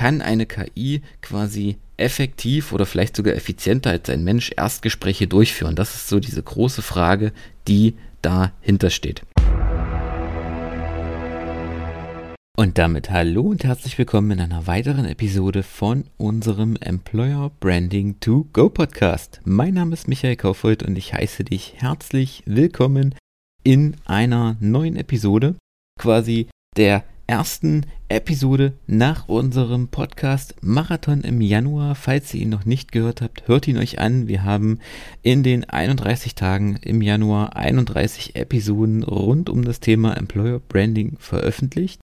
Kann eine KI quasi effektiv oder vielleicht sogar effizienter als ein Mensch Erstgespräche durchführen? Das ist so diese große Frage, die dahinter steht. Und damit hallo und herzlich willkommen in einer weiteren Episode von unserem Employer Branding to Go Podcast. Mein Name ist Michael Kaufhold und ich heiße dich herzlich willkommen in einer neuen Episode, quasi der ersten Episode nach unserem Podcast Marathon im Januar. Falls ihr ihn noch nicht gehört habt, hört ihn euch an. Wir haben in den 31 Tagen im Januar 31 Episoden rund um das Thema Employer Branding veröffentlicht.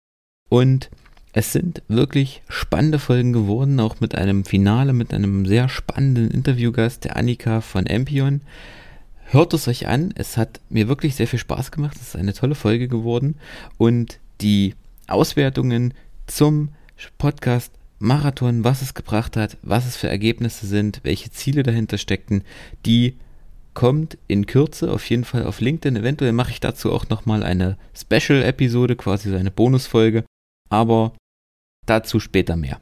Und es sind wirklich spannende Folgen geworden, auch mit einem Finale, mit einem sehr spannenden Interviewgast, der Annika von Empion. Hört es euch an, es hat mir wirklich sehr viel Spaß gemacht, es ist eine tolle Folge geworden und die Auswertungen zum Podcast Marathon, was es gebracht hat, was es für Ergebnisse sind, welche Ziele dahinter steckten, die kommt in Kürze auf jeden Fall auf LinkedIn. Eventuell mache ich dazu auch nochmal eine Special-Episode, quasi so eine Bonusfolge aber dazu später mehr.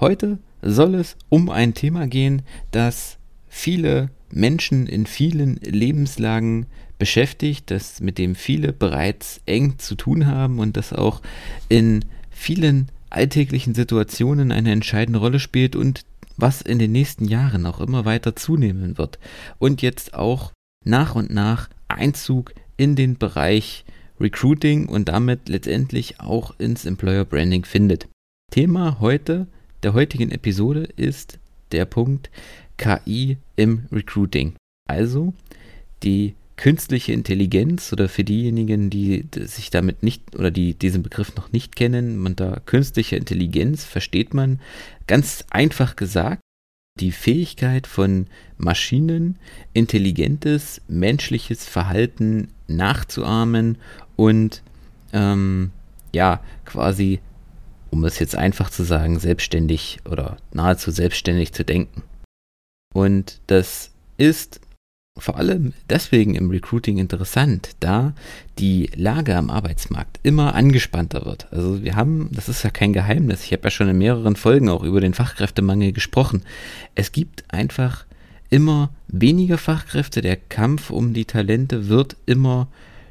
Heute soll es um ein Thema gehen, das viele Menschen in vielen Lebenslagen beschäftigt, das mit dem viele bereits eng zu tun haben und das auch in vielen alltäglichen Situationen eine entscheidende Rolle spielt und was in den nächsten Jahren auch immer weiter zunehmen wird und jetzt auch nach und nach Einzug in den Bereich Recruiting und damit letztendlich auch ins Employer Branding findet. Thema heute der heutigen Episode ist der Punkt KI im Recruiting. Also die künstliche Intelligenz oder für diejenigen, die sich damit nicht oder die diesen Begriff noch nicht kennen, man da künstliche Intelligenz versteht man ganz einfach gesagt die Fähigkeit von Maschinen, intelligentes menschliches Verhalten nachzuahmen und ähm, ja, quasi, um es jetzt einfach zu sagen, selbstständig oder nahezu selbstständig zu denken. Und das ist vor allem deswegen im Recruiting interessant, da die Lage am Arbeitsmarkt immer angespannter wird. Also wir haben, das ist ja kein Geheimnis, ich habe ja schon in mehreren Folgen auch über den Fachkräftemangel gesprochen. Es gibt einfach immer weniger Fachkräfte, der Kampf um die Talente wird immer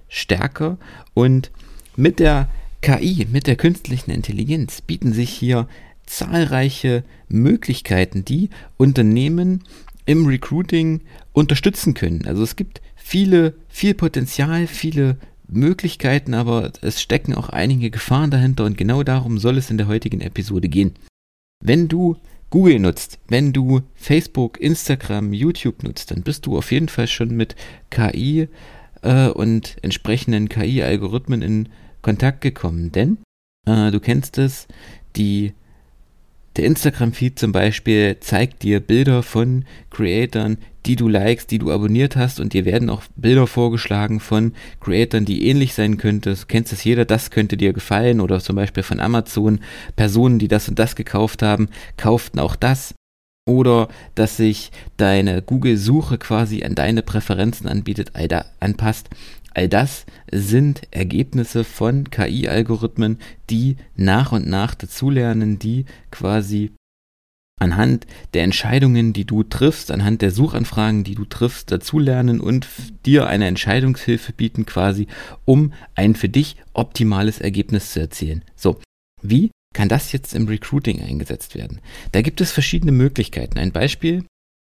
stärker und mit der KI, mit der künstlichen Intelligenz bieten sich hier zahlreiche Möglichkeiten, die Unternehmen im Recruiting unterstützen können. Also es gibt viele, viel Potenzial, viele Möglichkeiten, aber es stecken auch einige Gefahren dahinter und genau darum soll es in der heutigen Episode gehen. Wenn du Google nutzt, wenn du Facebook, Instagram, YouTube nutzt, dann bist du auf jeden Fall schon mit KI äh, und entsprechenden KI-Algorithmen in Kontakt gekommen. Denn äh, du kennst es, die der Instagram-Feed zum Beispiel zeigt dir Bilder von Creatoren, die du likest, die du abonniert hast und dir werden auch Bilder vorgeschlagen von Creatoren, die ähnlich sein könnten. Du kennst es jeder, das könnte dir gefallen oder zum Beispiel von Amazon, Personen, die das und das gekauft haben, kauften auch das. Oder dass sich deine Google-Suche quasi an deine Präferenzen anbietet, anpasst. All das sind Ergebnisse von KI-Algorithmen, die nach und nach dazulernen, die quasi anhand der Entscheidungen, die du triffst, anhand der Suchanfragen, die du triffst, dazulernen und dir eine Entscheidungshilfe bieten, quasi, um ein für dich optimales Ergebnis zu erzielen. So, wie kann das jetzt im Recruiting eingesetzt werden? Da gibt es verschiedene Möglichkeiten. Ein Beispiel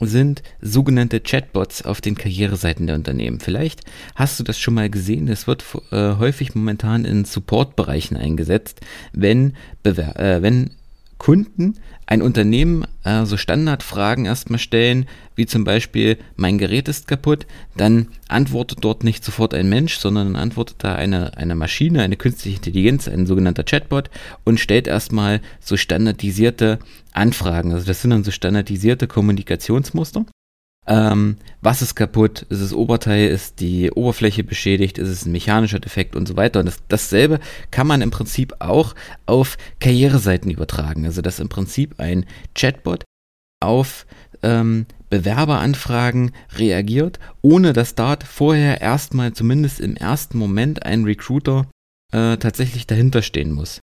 sind sogenannte Chatbots auf den Karriereseiten der Unternehmen. Vielleicht hast du das schon mal gesehen. Es wird äh, häufig momentan in Supportbereichen eingesetzt, wenn, Bewer äh, wenn Kunden ein Unternehmen äh, so Standardfragen erstmal stellen, wie zum Beispiel, mein Gerät ist kaputt, dann antwortet dort nicht sofort ein Mensch, sondern antwortet da eine, eine Maschine, eine künstliche Intelligenz, ein sogenannter Chatbot und stellt erstmal so standardisierte Anfragen. Also das sind dann so standardisierte Kommunikationsmuster. Ähm, was ist kaputt? Ist es Oberteil? Ist die Oberfläche beschädigt? Ist es ein mechanischer Defekt und so weiter? Und das, dasselbe kann man im Prinzip auch auf Karriereseiten übertragen. Also dass im Prinzip ein Chatbot auf ähm, Bewerberanfragen reagiert, ohne dass dort vorher erstmal zumindest im ersten Moment ein Recruiter äh, tatsächlich dahinter stehen muss.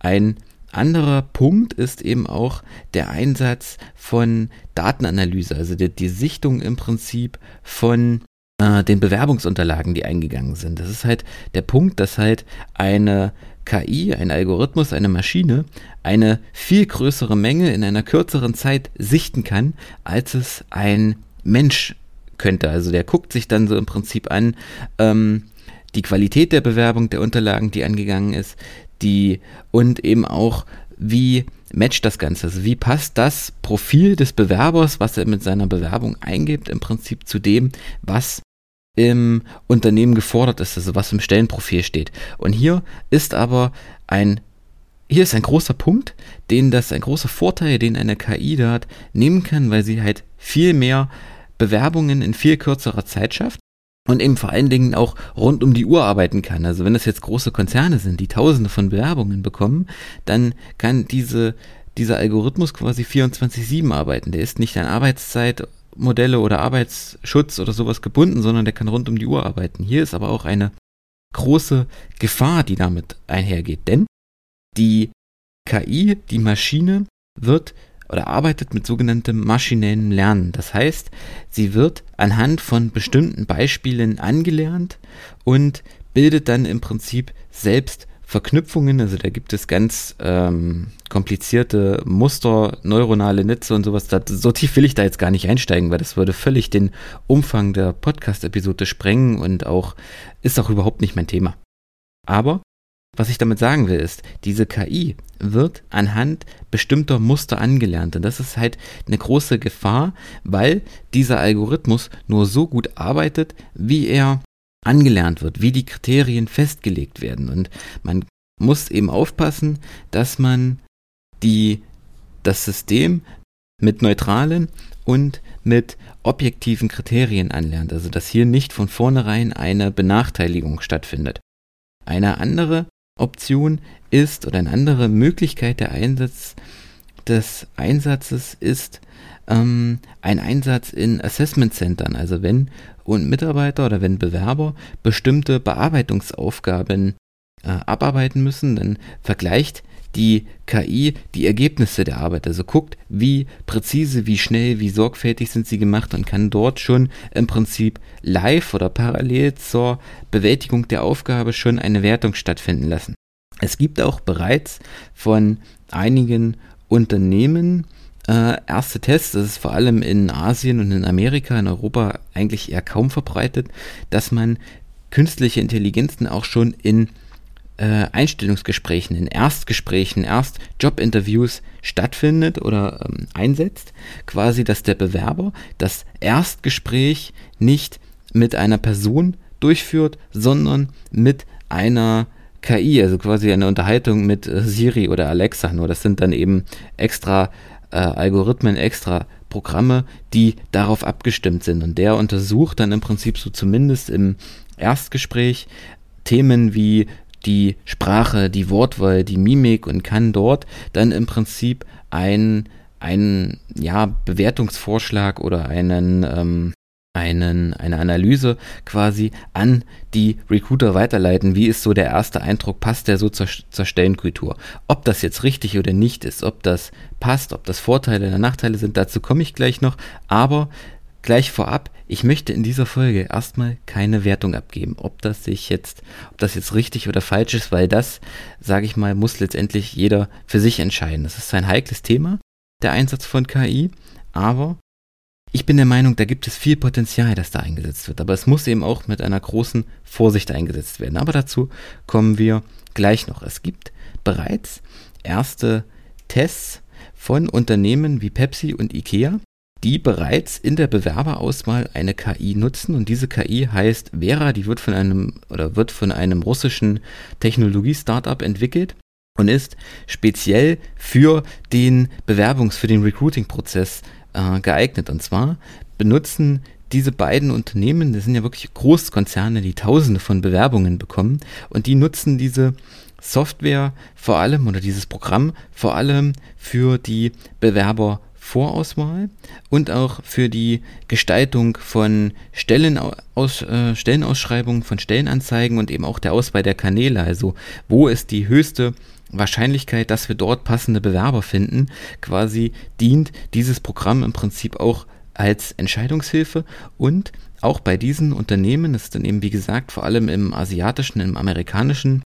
Ein anderer Punkt ist eben auch der Einsatz von Datenanalyse, also die, die Sichtung im Prinzip von äh, den Bewerbungsunterlagen, die eingegangen sind. Das ist halt der Punkt, dass halt eine KI, ein Algorithmus, eine Maschine eine viel größere Menge in einer kürzeren Zeit sichten kann, als es ein Mensch könnte. Also der guckt sich dann so im Prinzip an, ähm, die Qualität der Bewerbung, der Unterlagen, die angegangen ist, die und eben auch, wie matcht das Ganze? Also wie passt das Profil des Bewerbers, was er mit seiner Bewerbung eingibt, im Prinzip zu dem, was im Unternehmen gefordert ist, also was im Stellenprofil steht. Und hier ist aber ein hier ist ein großer Punkt, den das ein großer Vorteil, den eine KI da hat, nehmen kann, weil sie halt viel mehr Bewerbungen in viel kürzerer Zeit schafft und eben vor allen Dingen auch rund um die Uhr arbeiten kann. Also wenn das jetzt große Konzerne sind, die tausende von Bewerbungen bekommen, dann kann diese, dieser Algorithmus quasi 24-7 arbeiten. Der ist nicht an Arbeitszeitmodelle oder Arbeitsschutz oder sowas gebunden, sondern der kann rund um die Uhr arbeiten. Hier ist aber auch eine große Gefahr, die damit einhergeht. Denn die KI, die Maschine, wird oder arbeitet mit sogenanntem maschinellem Lernen. Das heißt, sie wird anhand von bestimmten Beispielen angelernt und bildet dann im Prinzip selbst Verknüpfungen, also da gibt es ganz ähm, komplizierte Muster, neuronale Netze und sowas. Da, so tief will ich da jetzt gar nicht einsteigen, weil das würde völlig den Umfang der Podcast-Episode sprengen und auch ist auch überhaupt nicht mein Thema. Aber was ich damit sagen will, ist, diese KI wird anhand bestimmter Muster angelernt. Und das ist halt eine große Gefahr, weil dieser Algorithmus nur so gut arbeitet, wie er angelernt wird, wie die Kriterien festgelegt werden. Und man muss eben aufpassen, dass man die, das System mit neutralen und mit objektiven Kriterien anlernt. Also dass hier nicht von vornherein eine Benachteiligung stattfindet. Eine andere Option ist oder eine andere Möglichkeit der Einsatz des Einsatzes ist ähm, ein Einsatz in Assessment Centern. Also wenn und Mitarbeiter oder wenn Bewerber bestimmte Bearbeitungsaufgaben äh, abarbeiten müssen, dann vergleicht die KI die Ergebnisse der Arbeit. Also guckt, wie präzise, wie schnell, wie sorgfältig sind sie gemacht und kann dort schon im Prinzip live oder parallel zur Bewältigung der Aufgabe schon eine Wertung stattfinden lassen. Es gibt auch bereits von einigen Unternehmen äh, erste Tests, das ist vor allem in Asien und in Amerika, in Europa eigentlich eher kaum verbreitet, dass man künstliche Intelligenzen auch schon in äh, Einstellungsgesprächen, in Erstgesprächen, Erstjobinterviews stattfindet oder ähm, einsetzt, quasi, dass der Bewerber das Erstgespräch nicht mit einer Person durchführt, sondern mit einer KI, also quasi eine Unterhaltung mit äh, Siri oder Alexa. Nur das sind dann eben extra äh, Algorithmen, extra Programme, die darauf abgestimmt sind. Und der untersucht dann im Prinzip so zumindest im Erstgespräch Themen wie die Sprache, die Wortwahl, die Mimik und kann dort dann im Prinzip ein, einen ja, Bewertungsvorschlag oder einen, ähm, einen, eine Analyse quasi an die Recruiter weiterleiten. Wie ist so der erste Eindruck? Passt der so zur, zur Stellenkultur? Ob das jetzt richtig oder nicht ist, ob das passt, ob das Vorteile oder Nachteile sind, dazu komme ich gleich noch. Aber gleich vorab, ich möchte in dieser Folge erstmal keine Wertung abgeben, ob das sich jetzt, ob das jetzt richtig oder falsch ist, weil das, sage ich mal, muss letztendlich jeder für sich entscheiden. Das ist ein heikles Thema, der Einsatz von KI, aber ich bin der Meinung, da gibt es viel Potenzial, das da eingesetzt wird. Aber es muss eben auch mit einer großen Vorsicht eingesetzt werden. Aber dazu kommen wir gleich noch. Es gibt bereits erste Tests von Unternehmen wie Pepsi und Ikea, die bereits in der Bewerberauswahl eine KI nutzen und diese KI heißt Vera, die wird von einem oder wird von einem russischen Technologie-Startup entwickelt und ist speziell für den Bewerbungs-, für den Recruiting-Prozess äh, geeignet. Und zwar benutzen diese beiden Unternehmen, das sind ja wirklich Großkonzerne, die Tausende von Bewerbungen bekommen und die nutzen diese Software vor allem oder dieses Programm vor allem für die Bewerbervorauswahl und auch für die Gestaltung von Stellenaus, äh, Stellenausschreibungen, von Stellenanzeigen und eben auch der Auswahl der Kanäle. Also wo ist die höchste Wahrscheinlichkeit, dass wir dort passende Bewerber finden, quasi dient dieses Programm im Prinzip auch als Entscheidungshilfe und auch bei diesen Unternehmen, das ist dann eben wie gesagt vor allem im asiatischen, im amerikanischen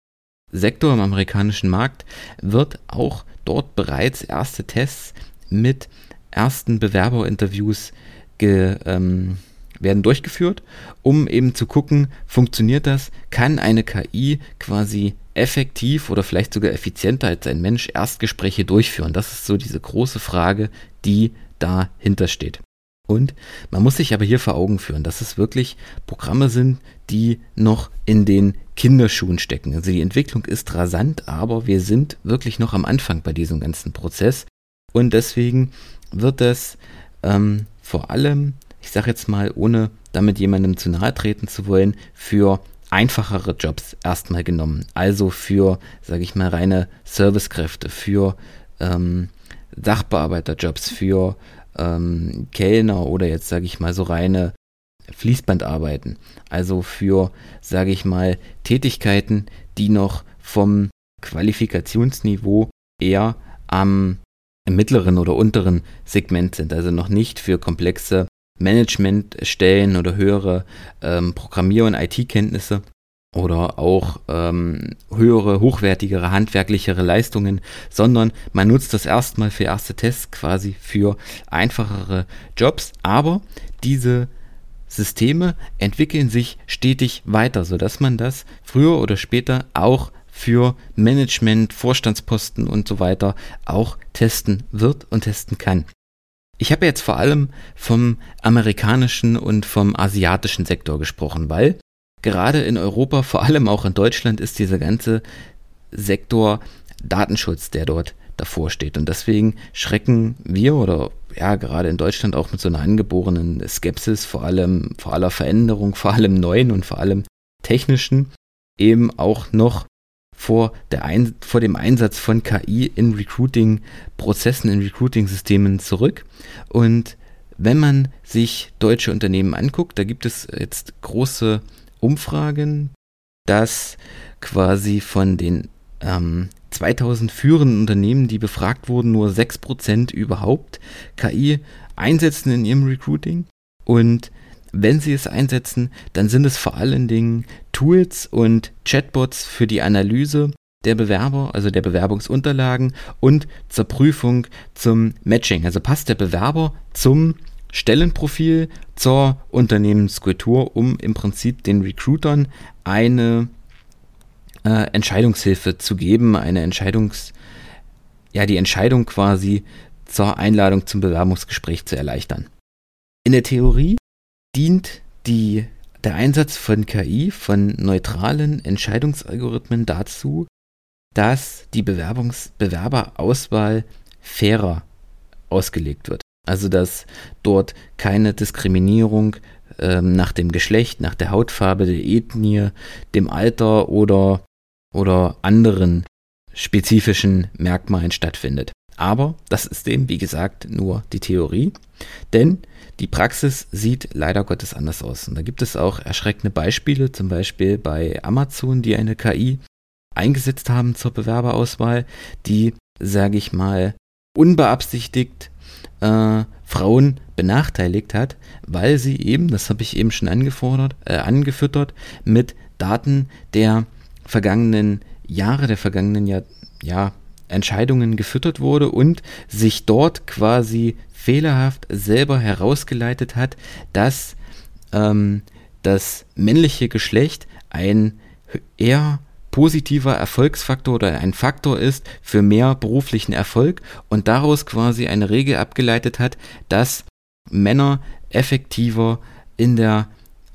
Sektor, im amerikanischen Markt, wird auch dort bereits erste Tests mit ersten Bewerberinterviews ge, ähm, werden durchgeführt, um eben zu gucken, funktioniert das, kann eine KI quasi effektiv oder vielleicht sogar effizienter als ein Mensch Erstgespräche durchführen? Das ist so diese große Frage, die dahinter steht. Und man muss sich aber hier vor Augen führen, dass es wirklich Programme sind, die noch in den Kinderschuhen stecken. Also die Entwicklung ist rasant, aber wir sind wirklich noch am Anfang bei diesem ganzen Prozess. Und deswegen wird das ähm, vor allem, ich sage jetzt mal, ohne damit jemandem zu nahe treten zu wollen, für einfachere Jobs erstmal genommen. Also für, sage ich mal, reine Servicekräfte, für ähm, Sachbearbeiterjobs, für ähm, Kellner oder jetzt, sage ich mal, so reine Fließbandarbeiten. Also für, sage ich mal, Tätigkeiten, die noch vom Qualifikationsniveau eher am mittleren oder unteren Segment sind. Also noch nicht für komplexe Managementstellen oder höhere ähm, Programmier- und IT-Kenntnisse oder auch ähm, höhere, hochwertigere, handwerklichere Leistungen, sondern man nutzt das erstmal für erste Tests quasi für einfachere Jobs. Aber diese Systeme entwickeln sich stetig weiter, sodass man das früher oder später auch für Management, Vorstandsposten und so weiter auch testen wird und testen kann. Ich habe jetzt vor allem vom amerikanischen und vom asiatischen Sektor gesprochen, weil gerade in Europa, vor allem auch in Deutschland, ist dieser ganze Sektor Datenschutz, der dort davor steht. Und deswegen schrecken wir oder ja, gerade in Deutschland auch mit so einer angeborenen Skepsis, vor allem, vor aller Veränderung, vor allem neuen und vor allem technischen, eben auch noch vor, der Ein vor dem Einsatz von KI in Recruiting-Prozessen, in Recruiting-Systemen zurück. Und wenn man sich deutsche Unternehmen anguckt, da gibt es jetzt große Umfragen, dass quasi von den ähm, 2000 führenden Unternehmen, die befragt wurden, nur 6% überhaupt KI einsetzen in ihrem Recruiting. Und wenn sie es einsetzen, dann sind es vor allen Dingen Tools und Chatbots für die Analyse der Bewerber, also der Bewerbungsunterlagen und zur Prüfung zum Matching. Also passt der Bewerber zum Stellenprofil, zur Unternehmenskultur, um im Prinzip den Recruitern eine äh, Entscheidungshilfe zu geben, eine Entscheidungs, ja, die Entscheidung quasi zur Einladung zum Bewerbungsgespräch zu erleichtern. In der Theorie dient die, der Einsatz von KI, von neutralen Entscheidungsalgorithmen dazu, dass die Bewerbungs Bewerberauswahl fairer ausgelegt wird. Also dass dort keine Diskriminierung ähm, nach dem Geschlecht, nach der Hautfarbe, der Ethnie, dem Alter oder, oder anderen spezifischen Merkmalen stattfindet. Aber das ist eben, wie gesagt, nur die Theorie, denn die Praxis sieht leider Gottes anders aus. Und da gibt es auch erschreckende Beispiele, zum Beispiel bei Amazon, die eine KI eingesetzt haben zur Bewerberauswahl, die, sage ich mal, unbeabsichtigt äh, Frauen benachteiligt hat, weil sie eben, das habe ich eben schon angefordert, äh, angefüttert, mit Daten der vergangenen Jahre, der vergangenen Jahr, ja, Entscheidungen gefüttert wurde und sich dort quasi fehlerhaft selber herausgeleitet hat, dass ähm, das männliche Geschlecht ein eher positiver Erfolgsfaktor oder ein Faktor ist für mehr beruflichen Erfolg und daraus quasi eine Regel abgeleitet hat, dass Männer effektiver in der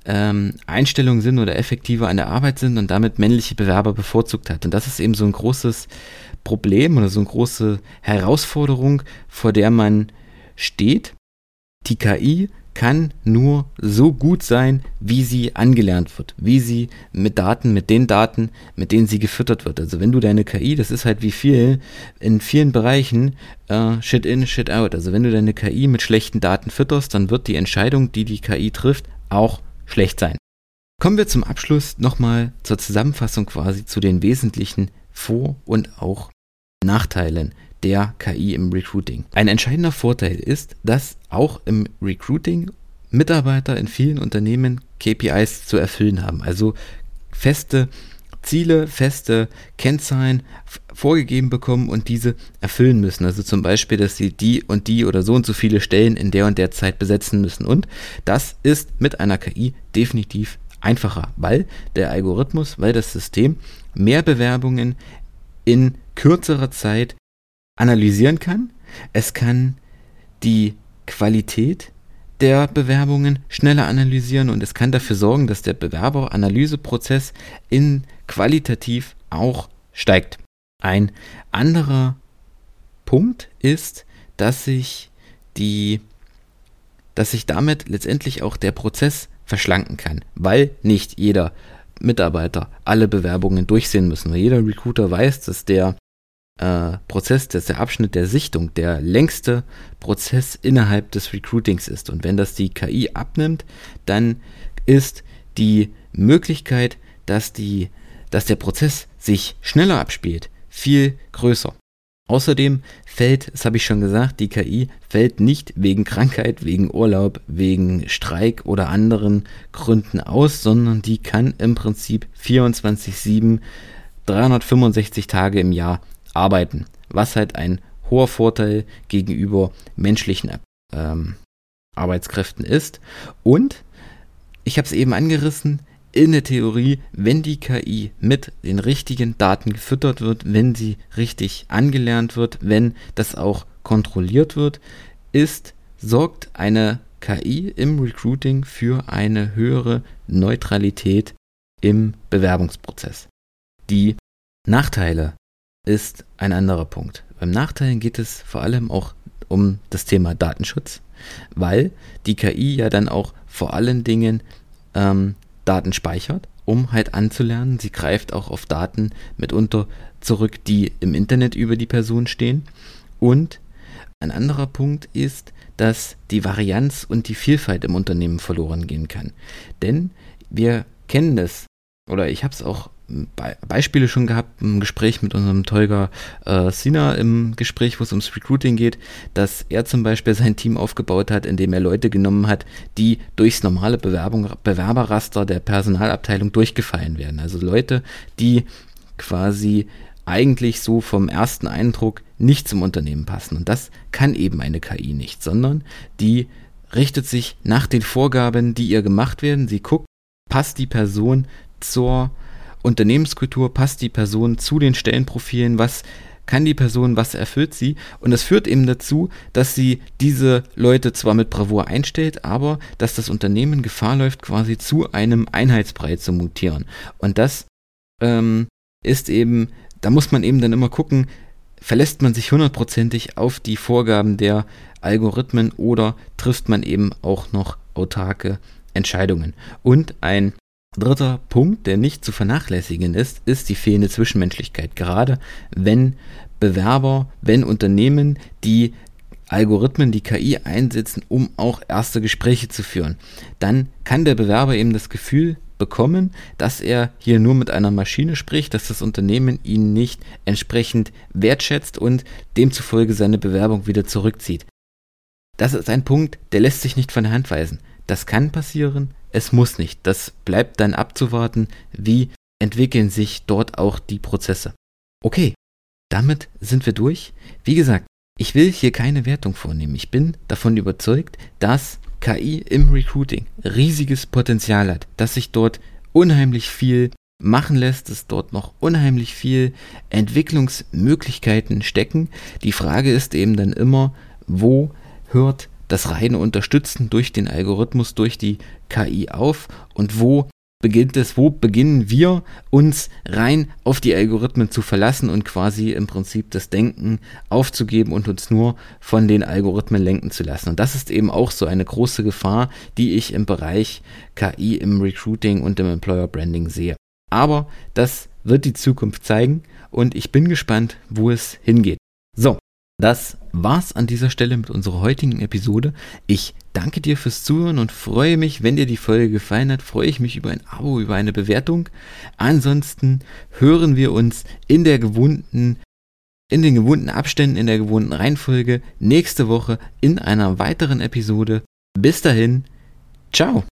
ähm, Einstellung sind oder effektiver an der Arbeit sind und damit männliche Bewerber bevorzugt hat. Und das ist eben so ein großes Problem oder so eine große Herausforderung, vor der man steht. Die KI kann nur so gut sein, wie sie angelernt wird, wie sie mit Daten, mit den Daten, mit denen sie gefüttert wird. Also wenn du deine KI, das ist halt wie viel, in vielen Bereichen äh, Shit in, Shit out. Also wenn du deine KI mit schlechten Daten fütterst, dann wird die Entscheidung, die die KI trifft, auch schlecht sein. Kommen wir zum Abschluss nochmal zur Zusammenfassung quasi zu den wesentlichen Vor- und auch Nachteilen der KI im Recruiting. Ein entscheidender Vorteil ist, dass auch im Recruiting Mitarbeiter in vielen Unternehmen KPIs zu erfüllen haben, also feste Ziele, feste Kennzahlen vorgegeben bekommen und diese erfüllen müssen. Also zum Beispiel, dass sie die und die oder so und so viele Stellen in der und der Zeit besetzen müssen. Und das ist mit einer KI definitiv einfacher, weil der Algorithmus, weil das System mehr Bewerbungen in kürzerer Zeit analysieren kann. Es kann die Qualität der Bewerbungen schneller analysieren und es kann dafür sorgen, dass der Bewerberanalyseprozess in qualitativ auch steigt. Ein anderer Punkt ist, dass sich die dass sich damit letztendlich auch der Prozess verschlanken kann, weil nicht jeder Mitarbeiter alle Bewerbungen durchsehen müssen. Weil jeder Recruiter weiß, dass der äh, Prozess, dass der Abschnitt der Sichtung der längste Prozess innerhalb des Recruitings ist. Und wenn das die KI abnimmt, dann ist die Möglichkeit, dass, die, dass der Prozess sich schneller abspielt, viel größer. Außerdem fällt, das habe ich schon gesagt, die KI fällt nicht wegen Krankheit, wegen Urlaub, wegen Streik oder anderen Gründen aus, sondern die kann im Prinzip 24-7, 365 Tage im Jahr arbeiten, was halt ein hoher Vorteil gegenüber menschlichen ähm, Arbeitskräften ist. Und ich habe es eben angerissen, in der Theorie, wenn die KI mit den richtigen Daten gefüttert wird, wenn sie richtig angelernt wird, wenn das auch kontrolliert wird, ist, sorgt eine KI im Recruiting für eine höhere Neutralität im Bewerbungsprozess. Die Nachteile ist ein anderer Punkt. Beim Nachteilen geht es vor allem auch um das Thema Datenschutz, weil die KI ja dann auch vor allen Dingen ähm, Daten speichert, um halt anzulernen. Sie greift auch auf Daten mitunter zurück, die im Internet über die Person stehen. Und ein anderer Punkt ist, dass die Varianz und die Vielfalt im Unternehmen verloren gehen kann. Denn wir kennen das, oder ich habe es auch Be Beispiele schon gehabt im Gespräch mit unserem Tolga äh, Sina im Gespräch, wo es ums Recruiting geht, dass er zum Beispiel sein Team aufgebaut hat, indem er Leute genommen hat, die durchs normale Bewerbung, Bewerberraster der Personalabteilung durchgefallen werden. Also Leute, die quasi eigentlich so vom ersten Eindruck nicht zum Unternehmen passen. Und das kann eben eine KI nicht, sondern die richtet sich nach den Vorgaben, die ihr gemacht werden. Sie guckt, passt die Person zur Unternehmenskultur, passt die Person zu den Stellenprofilen, was kann die Person, was erfüllt sie. Und das führt eben dazu, dass sie diese Leute zwar mit Bravour einstellt, aber dass das Unternehmen Gefahr läuft, quasi zu einem Einheitsbrei zu mutieren. Und das ähm, ist eben, da muss man eben dann immer gucken, verlässt man sich hundertprozentig auf die Vorgaben der Algorithmen oder trifft man eben auch noch autarke Entscheidungen. Und ein Dritter Punkt, der nicht zu vernachlässigen ist, ist die fehlende Zwischenmenschlichkeit. Gerade wenn Bewerber, wenn Unternehmen die Algorithmen, die KI einsetzen, um auch erste Gespräche zu führen, dann kann der Bewerber eben das Gefühl bekommen, dass er hier nur mit einer Maschine spricht, dass das Unternehmen ihn nicht entsprechend wertschätzt und demzufolge seine Bewerbung wieder zurückzieht. Das ist ein Punkt, der lässt sich nicht von der Hand weisen. Das kann passieren, es muss nicht. Das bleibt dann abzuwarten, wie entwickeln sich dort auch die Prozesse. Okay, damit sind wir durch. Wie gesagt, ich will hier keine Wertung vornehmen. Ich bin davon überzeugt, dass KI im Recruiting riesiges Potenzial hat, dass sich dort unheimlich viel machen lässt, dass dort noch unheimlich viel Entwicklungsmöglichkeiten stecken. Die Frage ist eben dann immer, wo hört das reine Unterstützen durch den Algorithmus, durch die KI auf und wo beginnt es, wo beginnen wir uns rein auf die Algorithmen zu verlassen und quasi im Prinzip das Denken aufzugeben und uns nur von den Algorithmen lenken zu lassen. Und das ist eben auch so eine große Gefahr, die ich im Bereich KI im Recruiting und im Employer Branding sehe. Aber das wird die Zukunft zeigen und ich bin gespannt, wo es hingeht. So, das war's an dieser Stelle mit unserer heutigen Episode. Ich danke dir fürs Zuhören und freue mich, wenn dir die Folge gefallen hat, freue ich mich über ein Abo, über eine Bewertung. Ansonsten hören wir uns in der gewohnten in den gewohnten Abständen, in der gewohnten Reihenfolge nächste Woche in einer weiteren Episode. Bis dahin, ciao.